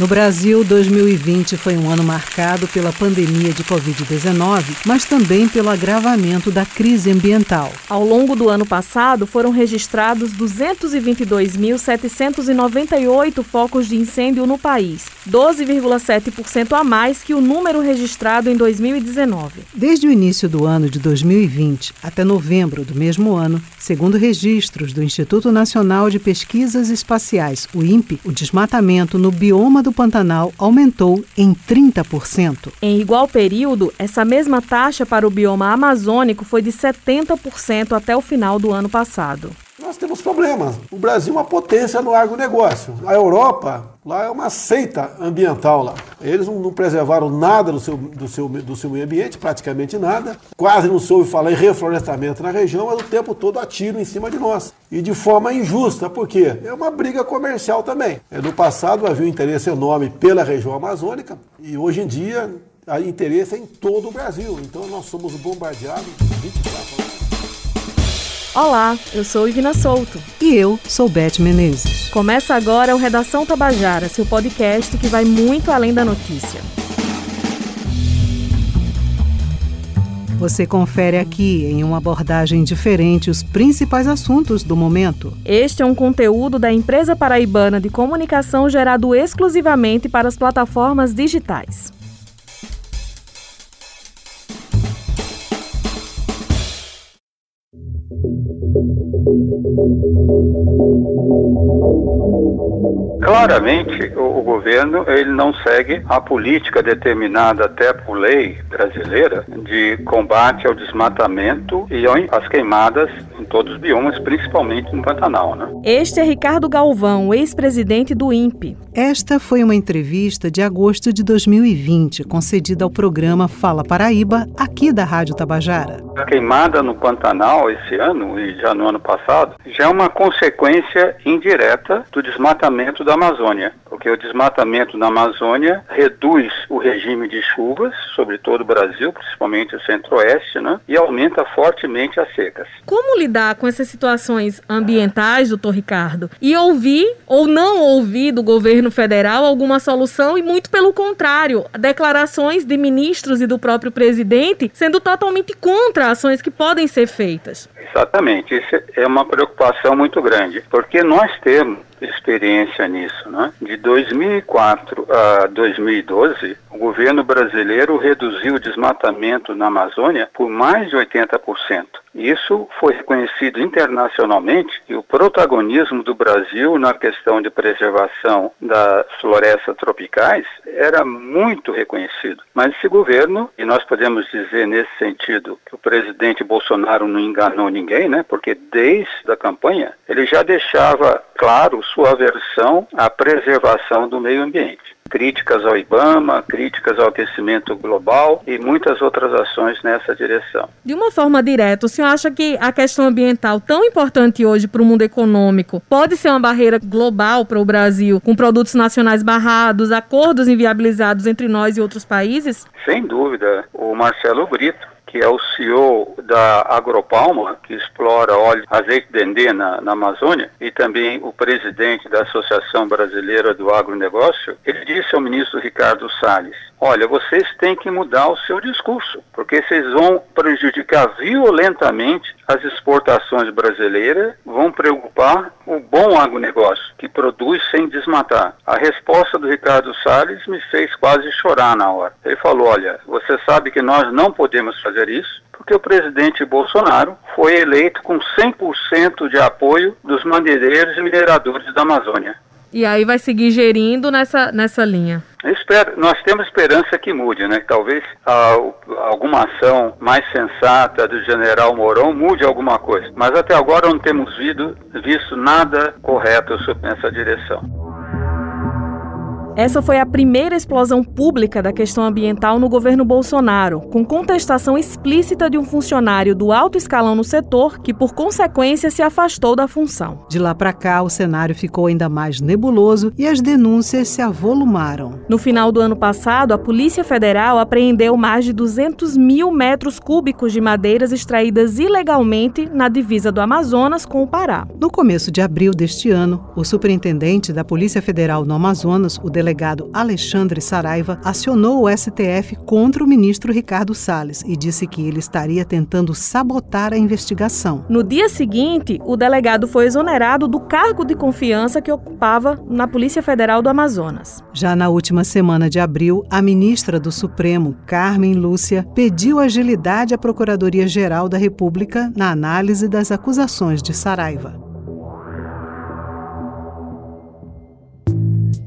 No Brasil, 2020 foi um ano marcado pela pandemia de Covid-19, mas também pelo agravamento da crise ambiental. Ao longo do ano passado, foram registrados 222.798 focos de incêndio no país, 12,7% a mais que o número registrado em 2019. Desde o início do ano de 2020 até novembro do mesmo ano, segundo registros do Instituto Nacional de Pesquisas Espaciais, o INPE, o desmatamento no bioma do do Pantanal aumentou em 30%. Em igual período, essa mesma taxa para o bioma amazônico foi de 70% até o final do ano passado. Nós temos problemas. O Brasil é uma potência no agronegócio. A Europa, lá é uma seita ambiental lá. Eles não, não preservaram nada do seu, do, seu, do seu meio ambiente, praticamente nada. Quase não soube falar em reflorestamento na região, mas o tempo todo atiram em cima de nós. E de forma injusta, porque é uma briga comercial também. É, no passado havia um interesse enorme pela região amazônica e hoje em dia há interesse em todo o Brasil. Então nós somos bombardeados 24 horas. Olá, eu sou Ivina Souto. E eu sou Beth Menezes. Começa agora o Redação Tabajara, seu podcast que vai muito além da notícia. Você confere aqui, em uma abordagem diferente, os principais assuntos do momento. Este é um conteúdo da empresa paraibana de comunicação gerado exclusivamente para as plataformas digitais. o'clock. Claramente, o, o, governo ele não segue a política determinada até por lei brasileira de combate ao desmatamento e às queimadas em todos os biomas, principalmente no Pantanal. Né? Este é Ricardo Galvão, ex-presidente do INPE. Esta foi uma entrevista de agosto de 2020, concedida ao programa Fala Paraíba, aqui da Rádio Tabajara. A queimada no Pantanal esse ano e já no ano passado já é uma consequência indireta do desmatamento da Amazônia, porque o desmatamento na Amazônia reduz o regime de chuvas sobre todo o Brasil, principalmente o centro-oeste, né, e aumenta fortemente as secas. Como lidar com essas situações ambientais, doutor Ricardo, e ouvir ou não ouvir do governo federal alguma solução e, muito pelo contrário, declarações de ministros e do próprio presidente sendo totalmente contra ações que podem ser feitas. Exatamente, isso é uma preocupação muito grande, porque nós temos experiência nisso. Né? De 2004 a 2012, o governo brasileiro reduziu o desmatamento na Amazônia por mais de 80%. Isso foi reconhecido internacionalmente e o protagonismo do Brasil na questão de preservação das florestas tropicais era muito reconhecido. Mas esse governo, e nós podemos dizer nesse sentido que o presidente Bolsonaro não enganou ninguém, né? Porque desde a campanha ele já deixava claro sua aversão à preservação do meio ambiente críticas ao IBAMA, críticas ao aquecimento global e muitas outras ações nessa direção. De uma forma direta, o senhor acha que a questão ambiental, tão importante hoje para o mundo econômico, pode ser uma barreira global para o Brasil, com produtos nacionais barrados, acordos inviabilizados entre nós e outros países? Sem dúvida. O Marcelo Brito, que é o CEO da Agropalma, que explora óleo, azeite de dendê na, na, Amazônia, e também o presidente da Associação Brasileira do Agronegócio, ele disse ao ministro Ricardo Salles, olha, vocês têm que mudar o seu discurso, porque vocês vão prejudicar violentamente as exportações brasileiras, vão preocupar o bom agronegócio, que produz sem desmatar. A resposta do Ricardo Salles me fez quase chorar na hora. Ele falou, olha, você sabe que nós não podemos fazer isso, porque o presidente Bolsonaro foi eleito com 100% de apoio dos madeireiros e mineradores da Amazônia. E aí vai seguir gerindo nessa, nessa linha. Espero, nós temos esperança que mude, né? Talvez alguma ação mais sensata do general Mourão mude alguma coisa. Mas até agora não temos visto, visto nada correto nessa direção. Essa foi a primeira explosão pública da questão ambiental no governo Bolsonaro, com contestação explícita de um funcionário do alto escalão no setor que, por consequência, se afastou da função. De lá para cá, o cenário ficou ainda mais nebuloso e as denúncias se avolumaram. No final do ano passado, a Polícia Federal apreendeu mais de 200 mil metros cúbicos de madeiras extraídas ilegalmente na divisa do Amazonas com o Pará. No começo de abril deste ano, o superintendente da Polícia Federal no Amazonas, o delegado delegado Alexandre Saraiva acionou o STF contra o ministro Ricardo Salles e disse que ele estaria tentando sabotar a investigação. No dia seguinte, o delegado foi exonerado do cargo de confiança que ocupava na Polícia Federal do Amazonas. Já na última semana de abril, a ministra do Supremo, Carmen Lúcia, pediu agilidade à Procuradoria-Geral da República na análise das acusações de Saraiva.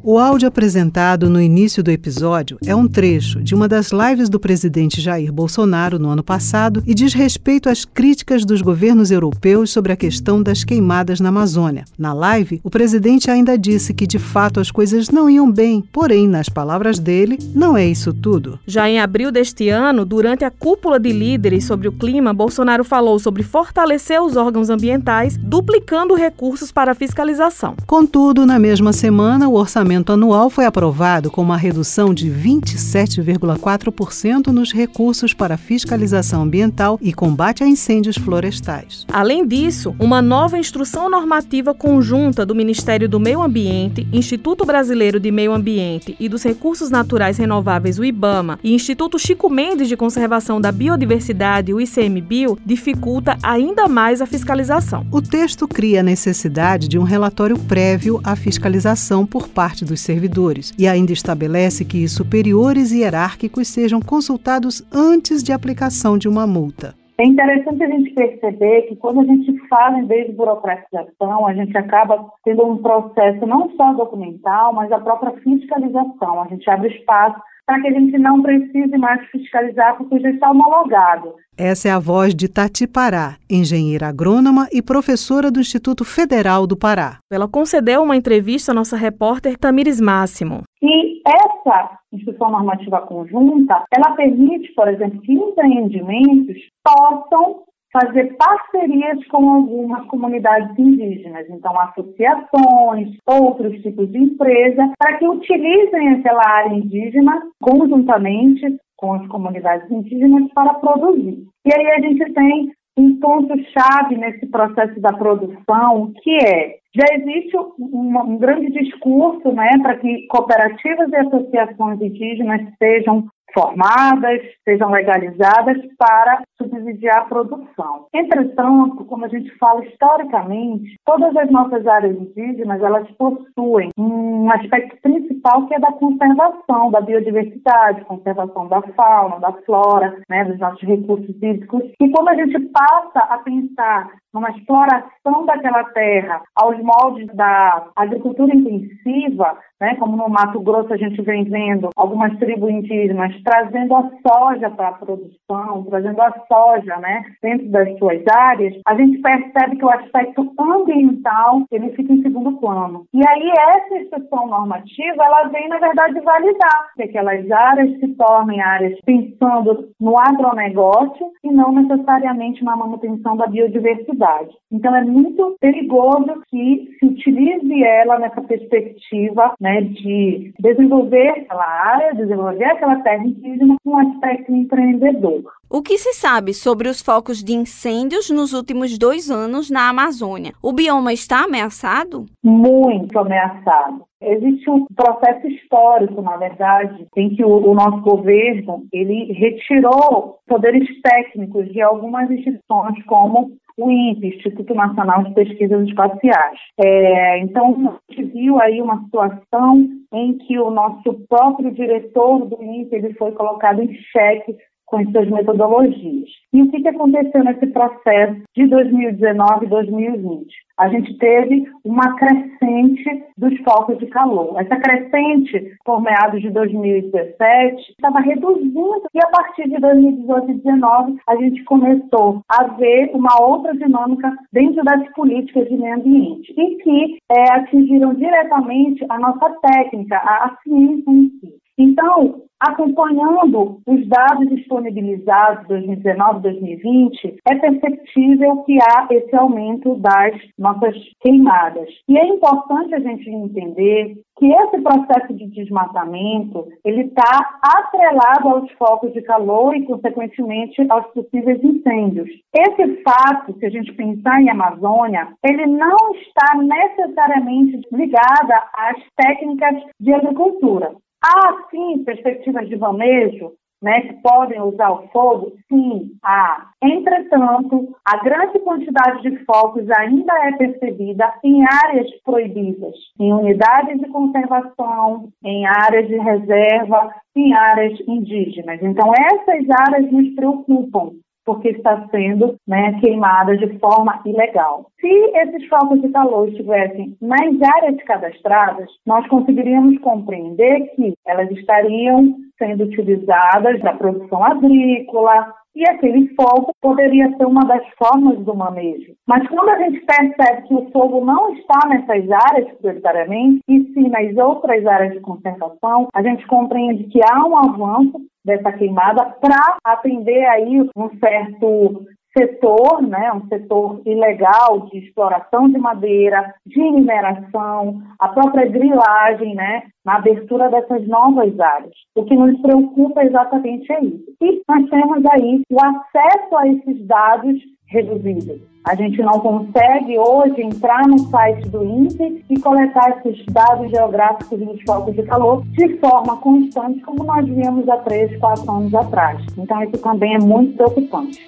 O áudio apresentado no início do episódio é um trecho de uma das lives do presidente Jair Bolsonaro no ano passado e diz respeito às críticas dos governos europeus sobre a questão das queimadas na Amazônia. Na live, o presidente ainda disse que de fato as coisas não iam bem, porém, nas palavras dele, não é isso tudo. Já em abril deste ano, durante a cúpula de líderes sobre o clima, Bolsonaro falou sobre fortalecer os órgãos ambientais, duplicando recursos para a fiscalização. Contudo, na mesma semana, o orçamento orçamento anual foi aprovado com uma redução de 27,4% nos recursos para fiscalização ambiental e combate a incêndios florestais. Além disso, uma nova instrução normativa conjunta do Ministério do Meio Ambiente, Instituto Brasileiro de Meio Ambiente e dos Recursos Naturais Renováveis, o IBAMA, e Instituto Chico Mendes de Conservação da Biodiversidade, o ICMBio, dificulta ainda mais a fiscalização. O texto cria a necessidade de um relatório prévio à fiscalização por parte parte dos servidores e ainda estabelece que superiores hierárquicos sejam consultados antes de aplicação de uma multa. É interessante a gente perceber que quando a gente fala em vez de burocratização, a gente acaba tendo um processo não só documental, mas a própria fiscalização. A gente abre espaço para que a gente não precise mais fiscalizar porque já está homologado. Essa é a voz de Tati Pará, engenheira agrônoma e professora do Instituto Federal do Pará. Ela concedeu uma entrevista à nossa repórter Tamires Máximo. E essa instrução normativa conjunta, ela permite, por exemplo, que empreendimentos possam fazer parcerias com algumas comunidades indígenas, então associações, outros tipos de empresa, para que utilizem aquela área indígena conjuntamente com as comunidades indígenas para produzir. E aí a gente tem um ponto-chave nesse processo da produção, que é já existe um, um grande discurso né, para que cooperativas e associações indígenas sejam formadas, sejam legalizadas para subsidiar a produção. Entretanto, como a gente fala historicamente, todas as nossas áreas indígenas, elas possuem um aspecto principal que é da conservação da biodiversidade, conservação da fauna, da flora, né, dos nossos recursos hídricos. E quando a gente passa a pensar numa exploração daquela terra aos moldes da agricultura intensiva, né, como no Mato Grosso a gente vem vendo algumas tribos indígenas trazendo a soja para a produção, trazendo a soja né, dentro das suas áreas, a gente percebe que o aspecto ambiental ele fica em segundo plano. E aí essa instrução normativa ela vem, na verdade, validar que aquelas áreas se tornem áreas pensando no agronegócio e não necessariamente na manutenção da biodiversidade. Então é muito perigoso que se utilize ela nessa perspectiva né, de desenvolver aquela área, desenvolver aquela terra indígena com aspecto empreendedor. O que se sabe sobre os focos de incêndios nos últimos dois anos na Amazônia? O bioma está ameaçado? Muito ameaçado. Existe um processo histórico, na verdade, em que o, o, nosso governo ele retirou poderes técnicos de algumas instituições, como o INPE, Instituto Nacional de Pesquisas Espaciais. É, então, a gente viu aí uma situação em que o nosso próprio diretor do INPE ele foi colocado em xeque com as suas metodologias. E o que, que aconteceu nesse processo de 2019 e 2020? A gente teve uma crescente dos focos de calor. Essa crescente, por meados de 2017, estava reduzindo e a partir de 2018 e 2019 a gente começou a ver uma outra dinâmica dentro das políticas de meio ambiente e que é, atingiram diretamente a nossa técnica, a, a ciência em si. Então, acompanhando os dados disponibilizados 2019 2020, é perceptível que há esse aumento das nossas queimadas. E é importante a gente entender que esse processo de desmatamento ele está atrelado aos focos de calor e, consequentemente, aos possíveis incêndios. Esse fato, se a gente pensar em Amazônia, ele não está necessariamente ligado às técnicas de agricultura. Há, sim, perspectivas de manejo né, que podem usar o fogo? Sim, há. Entretanto, a grande quantidade de focos ainda é percebida em áreas proibidas, em unidades de conservação, em áreas de reserva, em áreas indígenas. Então, essas áreas nos preocupam, porque está sendo né, queimada de forma ilegal. Se esses focos de calor estivessem nas áreas cadastradas, nós conseguiríamos compreender que elas estariam sendo utilizadas na produção agrícola, e aquele fogo poderia ser uma das formas do manejo. Mas quando a gente percebe que o fogo não está nessas áreas prioritariamente, e sim nas outras áreas de conservação, a gente compreende que há um avanço dessa queimada para atender aí um certo setor, né, um setor ilegal de exploração de madeira, de mineração, a própria grilagem, né, na abertura dessas novas áreas. O que nos preocupa exatamente é isso. E nós temos aí o acesso a esses dados reduzido. A gente não consegue hoje entrar no site do INPE e coletar esses dados geográficos dos focos de calor de forma constante, como nós víamos há três, quatro anos atrás. Então, isso também é muito preocupante.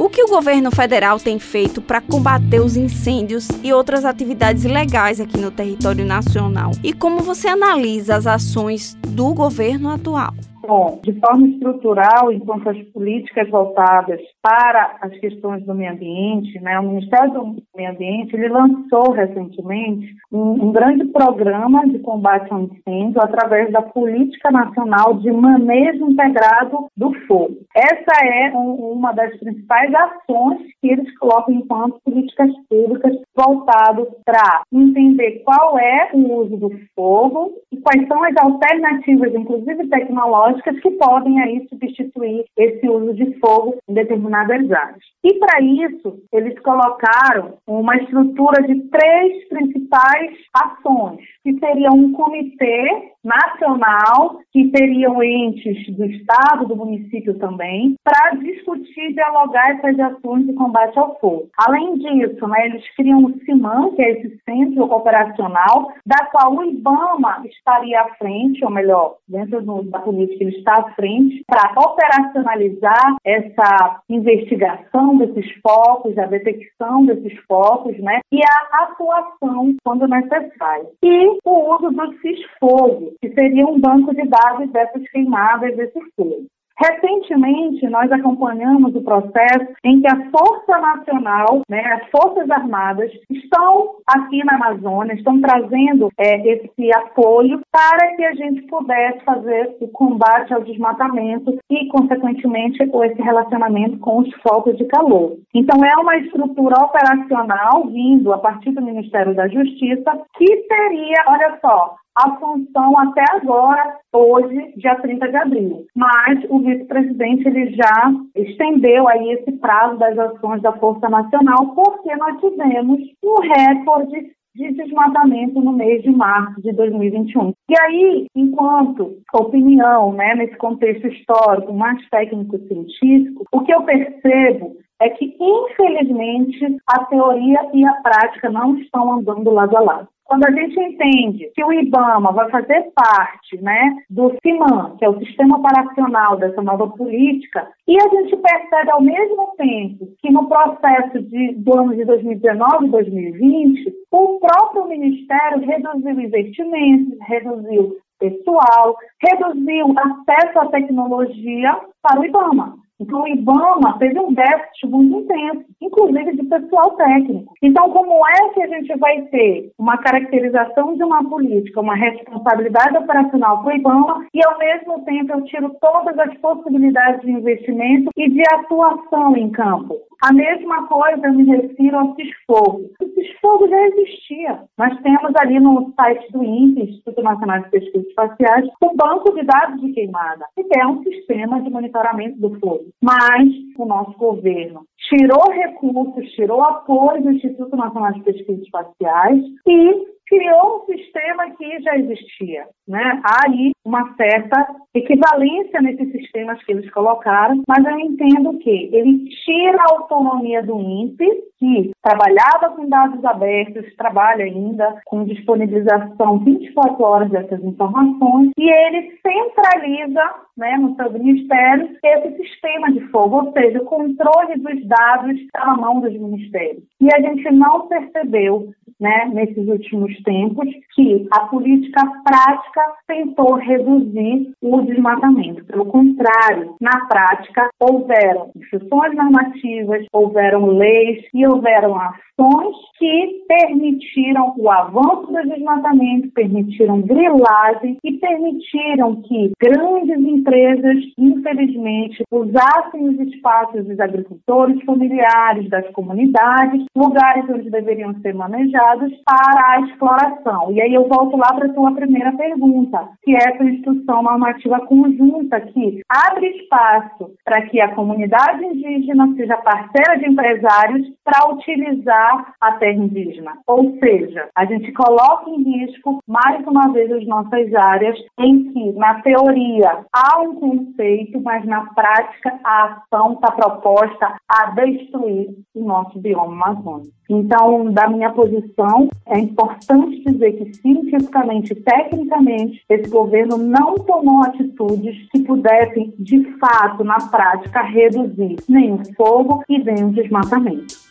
O que o governo federal tem feito para combater os incêndios e outras atividades ilegais aqui no território nacional? E como você analisa as ações do governo atual? Bom, de forma estrutural, enquanto as políticas voltadas para as questões do meio ambiente, né, o Ministério do Meio Ambiente ele lançou recentemente um, um grande programa de combate ao incêndio através da Política Nacional de Manejo Integrado do Fogo. Essa é um, uma das principais ações que eles colocam enquanto políticas públicas voltado para entender qual é o uso do fogo e quais são as alternativas, inclusive tecnológicas, que podem aí substituir esse uso de fogo em determinadas áreas. E para isso, eles colocaram uma estrutura de três principais ações, que seriam um comitê nacional, que teriam entes do Estado, do município também, para discutir e dialogar essas ações de combate ao fogo. Além disso, né, eles criam o CIMAN, que é esse centro operacional, da qual o IBAMA estaria à frente, ou melhor, dentro do, da política ele está à frente, para operacionalizar essa investigação desses focos, a detecção desses focos, né, e a atuação quando necessário. E o uso do Que seria um banco de dados dessas queimadas, desses fogos. Recentemente, nós acompanhamos o processo em que a Força Nacional, né, as Forças Armadas, estão aqui na Amazônia, estão trazendo é, esse apoio para que a gente pudesse fazer o combate ao desmatamento e, consequentemente, esse relacionamento com os focos de calor. Então, é uma estrutura operacional vindo a partir do Ministério da Justiça que teria, olha só, a função até agora, hoje, dia 30 de abril. Mas o vice-presidente ele já estendeu aí esse prazo das ações da Força Nacional, porque nós tivemos um recorde de desmatamento no mês de março de 2021. E aí, enquanto opinião, né, nesse contexto histórico, mais técnico-científico, o que eu percebo é que, infelizmente, a teoria e a prática não estão andando lado a lado. Quando a gente entende que o IBAMA vai fazer parte né, do CIMAN, que é o Sistema Operacional dessa nova política, e a gente percebe ao mesmo tempo que no processo de, do ano de 2019 e 2020, o próprio Ministério reduziu investimentos, reduziu pessoal, reduziu acesso à tecnologia para o IBAMA. Então, o IBAMA teve um déficit muito intenso, inclusive de pessoal técnico. Então, como é que a gente vai ter uma caracterização de uma política, uma responsabilidade operacional para o IBAMA e, ao mesmo tempo, eu tiro todas as possibilidades de investimento e de atuação em campo? A mesma coisa eu me refiro ao CISFOGO. O CISFOGO já existia. Nós temos ali no site do INPE, Instituto Nacional de Pesquisas Espaciais, um banco de dados de queimada, que é um sistema de monitoramento do fogo. Mas o nosso governo tirou recursos, tirou apoio do Instituto Nacional de Pesquisas Espaciais e criou um sistema que já existia. Né? Há aí uma certa equivalência nesses sistemas que eles colocaram, mas eu entendo que ele tira a autonomia do INPE, que trabalhava com dados abertos, trabalha ainda com disponibilização 24 horas dessas informações, e ele centraliza né, no seu ministério esse sistema de fogo, ou seja, o controle dos dados está na mão dos ministérios. E a gente não percebeu né, nesses últimos tempos, que a política prática tentou reduzir o desmatamento. Pelo contrário, na prática, houveram instruções normativas, houveram leis e houveram ações que permitiram o avanço do desmatamento, permitiram grilagem e permitiram que grandes empresas, infelizmente, usassem os espaços dos agricultores familiares, das comunidades, lugares onde deveriam ser manejados para a exploração. E aí eu volto lá para a sua primeira pergunta, que é essa instrução normativa conjunta que abre espaço para que a comunidade indígena seja parceira de empresários para utilizar a terra indígena. Ou seja, a gente coloca em risco mais uma vez as nossas áreas em que, na teoria, há um conceito, mas na prática a ação está proposta a destruir o nosso bioma amazônico. Então, da minha posição, é importante dizer que cientificamente e tecnicamente esse governo não tomou atitudes que pudessem, de fato, na prática, reduzir nem o fogo e nem o desmatamento.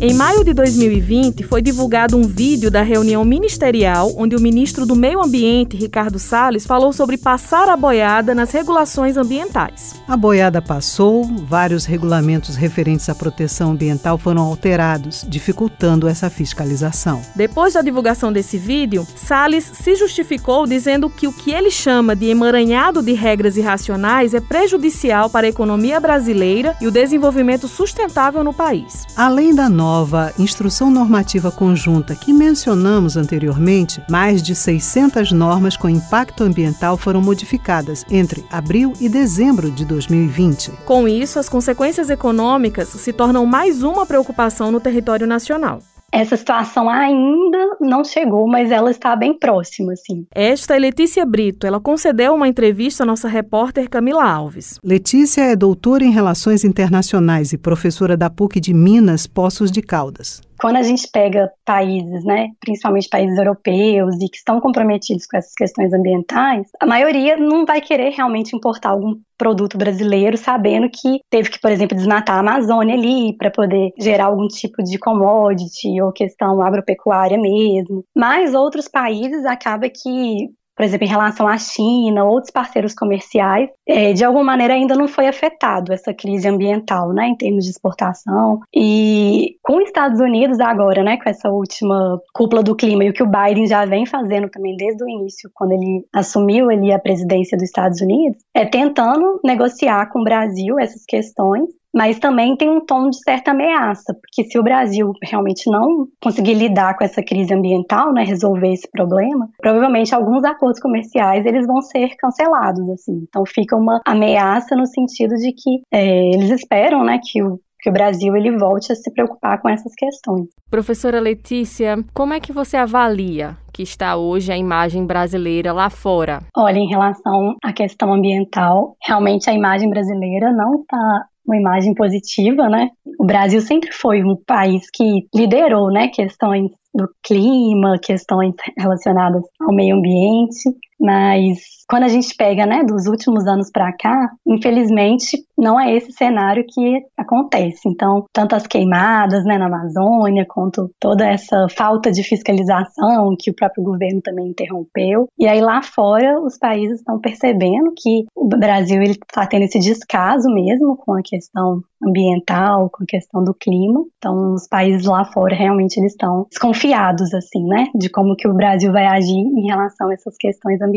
Em maio de 2020, foi divulgado um vídeo da reunião ministerial onde o ministro do Meio Ambiente, Ricardo Salles, falou sobre passar a boiada nas regulações ambientais. A boiada passou, vários regulamentos referentes à proteção ambiental foram alterados, dificultando essa fiscalização. Depois da divulgação desse vídeo, Salles se justificou dizendo que o que ele chama de emaranhado de regras irracionais é prejudicial para a economia brasileira e o desenvolvimento sustentável no país. Além da nova Instrução Normativa Conjunta que mencionamos anteriormente, mais de 600 normas com impacto ambiental foram modificadas entre abril e dezembro de 2020. Com isso, as consequências econômicas se tornam mais uma preocupação no território nacional. Essa situação ainda não chegou, mas ela está bem próxima, sim. Esta é Letícia Brito. Ela concedeu uma entrevista à nossa repórter Camila Alves. Letícia é doutora em Relações Internacionais e professora da PUC de Minas, Poços de Caldas quando a gente pega países, né, principalmente países europeus e que estão comprometidos com essas questões ambientais, a maioria não vai querer realmente importar algum produto brasileiro, sabendo que teve que, por exemplo, desmatar a Amazônia ali para poder gerar algum tipo de commodity ou questão agropecuária mesmo. Mas outros países acaba que por exemplo, em relação à China, outros parceiros comerciais, é, de alguma maneira ainda não foi afetado essa crise ambiental, né, em termos de exportação. E com os Estados Unidos agora, né, com essa última cúpula do clima e o que o Biden já vem fazendo também desde o início, quando ele assumiu ali a presidência dos Estados Unidos, é tentando negociar com o Brasil essas questões mas também tem um tom de certa ameaça, porque se o Brasil realmente não conseguir lidar com essa crise ambiental, né, resolver esse problema, provavelmente alguns acordos comerciais eles vão ser cancelados, assim. Então fica uma ameaça no sentido de que é, eles esperam, né, que o que o Brasil ele volte a se preocupar com essas questões. Professora Letícia, como é que você avalia que está hoje a imagem brasileira lá fora? Olha, em relação à questão ambiental, realmente a imagem brasileira não está uma imagem positiva, né? O Brasil sempre foi um país que liderou, né, questões do clima, questões relacionadas ao meio ambiente, Mas quando a gente pega, né, dos últimos anos para cá, infelizmente não é esse cenário que acontece. Então, tanto as queimadas, né, na Amazônia, quanto toda essa falta de fiscalização que o próprio governo também interrompeu. E aí lá fora, os países estão percebendo que o Brasil ele está tendo esse descaso mesmo com a questão ambiental, com a questão do clima. Então, os países lá fora realmente eles estão desconfiados assim, né, de como que o Brasil vai agir em relação a essas questões ambientais.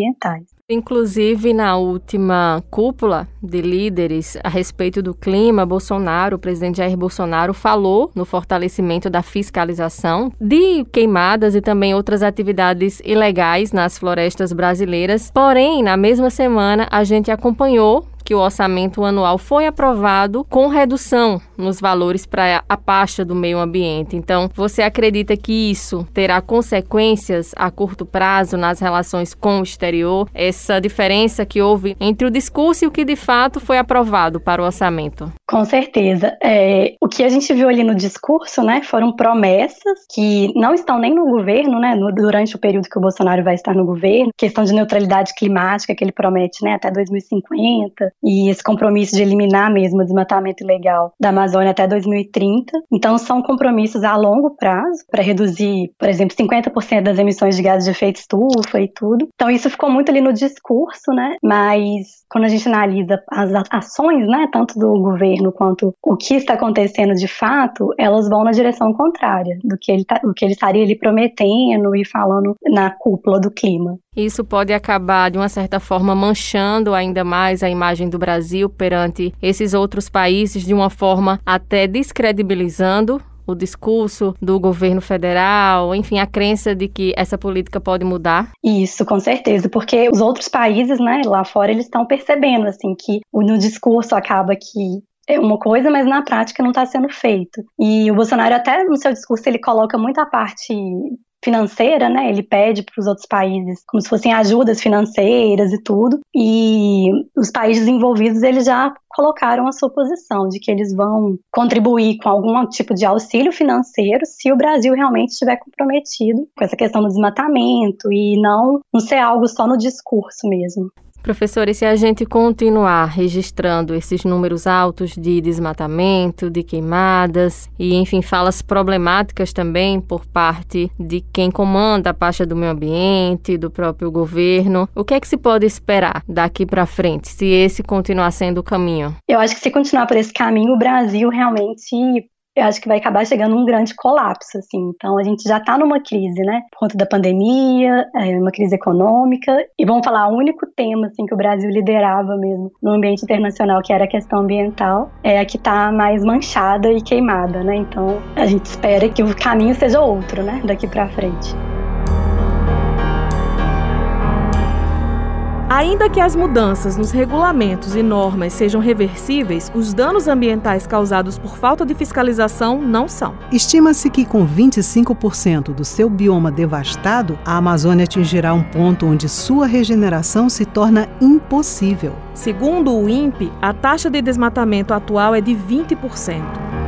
Inclusive, na última cúpula de líderes a respeito do clima, Bolsonaro, o presidente Jair Bolsonaro, falou no fortalecimento da fiscalização de queimadas e também outras atividades ilegais nas florestas brasileiras. Porém, na mesma semana, a gente acompanhou que o orçamento anual foi aprovado com redução nos valores para a pasta do meio ambiente. Então, você acredita que isso terá consequências a curto prazo nas relações com o exterior? Essa diferença que houve entre o discurso e o que de fato foi aprovado para o orçamento? Com certeza. É, o que a gente viu ali no discurso, né, foram promessas que não estão nem no governo, né, no, durante o período que o Bolsonaro vai estar no governo, questão de neutralidade climática que ele promete, né, até 2050, e esse compromisso de eliminar mesmo o desmatamento ilegal da Amazônia até 2030. Então, são compromissos a longo prazo para reduzir, por exemplo, 50% das emissões de gases de efeito estufa e tudo. Então, isso ficou muito ali no discurso, né? Mas quando a gente analisa as ações, né, tanto do governo quanto o que está acontecendo de fato, elas vão na direção contrária do que ele, tá, do que ele estaria ali prometendo e falando na cúpula do clima. Isso pode acabar, de uma certa forma, manchando ainda mais a imagem do Brasil perante esses outros países, de uma forma até descredibilizando o discurso do governo federal, enfim, a crença de que essa política pode mudar? Isso, com certeza, porque os outros países, né, lá fora, eles estão percebendo, assim, que no discurso acaba que é uma coisa, mas na prática não está sendo feito. E o Bolsonaro até no seu discurso ele coloca muita parte financeira, né? Ele pede para os outros países como se fossem ajudas financeiras e tudo. E os países envolvidos eles já colocaram a sua posição de que eles vão contribuir com algum tipo de auxílio financeiro se o Brasil realmente estiver comprometido com essa questão do desmatamento e não, não ser algo só no discurso mesmo. Professor, e se a gente continuar registrando esses números altos de desmatamento, de queimadas e, enfim, falas problemáticas também por parte de quem comanda a pasta do meio ambiente, do próprio governo, o que é que se pode esperar daqui para frente, se esse continuar sendo o caminho? Eu acho que se continuar por esse caminho, o Brasil realmente eu acho que vai acabar chegando um grande colapso, assim. Então, a gente já está numa crise, né? Por conta da pandemia, é, uma crise econômica. E vamos falar, o único tema, assim, que o Brasil liderava mesmo no ambiente internacional, que era a questão ambiental, é a que está mais manchada e queimada, né? Então, a gente espera que o caminho seja outro, né? Daqui para frente. Ainda que as mudanças nos regulamentos e normas sejam reversíveis, os danos ambientais causados por falta de fiscalização não são. Estima-se que, com 25% do seu bioma devastado, a Amazônia atingirá um ponto onde sua regeneração se torna impossível. Segundo o INPE, a taxa de desmatamento atual é de 20%.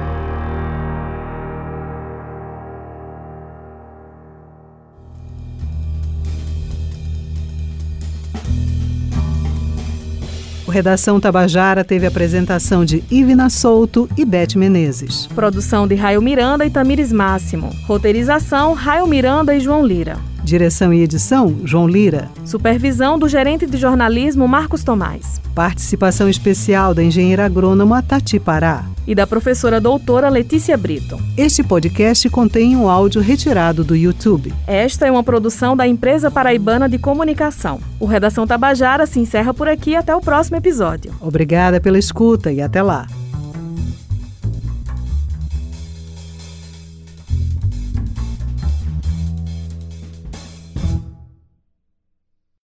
Redação Tabajara teve apresentação de Ivina Souto e Beth Menezes. Produção de Raio Miranda e Tamires Máximo. Roteirização Raio Miranda e João Lira. Direção e edição, João Lira. Supervisão do gerente de jornalismo, Marcos Tomás. Participação especial da engenheira agrônoma Tati Pará. E da professora doutora Letícia Brito. Este podcast contém um áudio retirado do YouTube. Esta é uma produção da Empresa Paraibana de Comunicação. O Redação Tabajara se encerra por aqui até o próximo episódio. Obrigada pela escuta e até lá.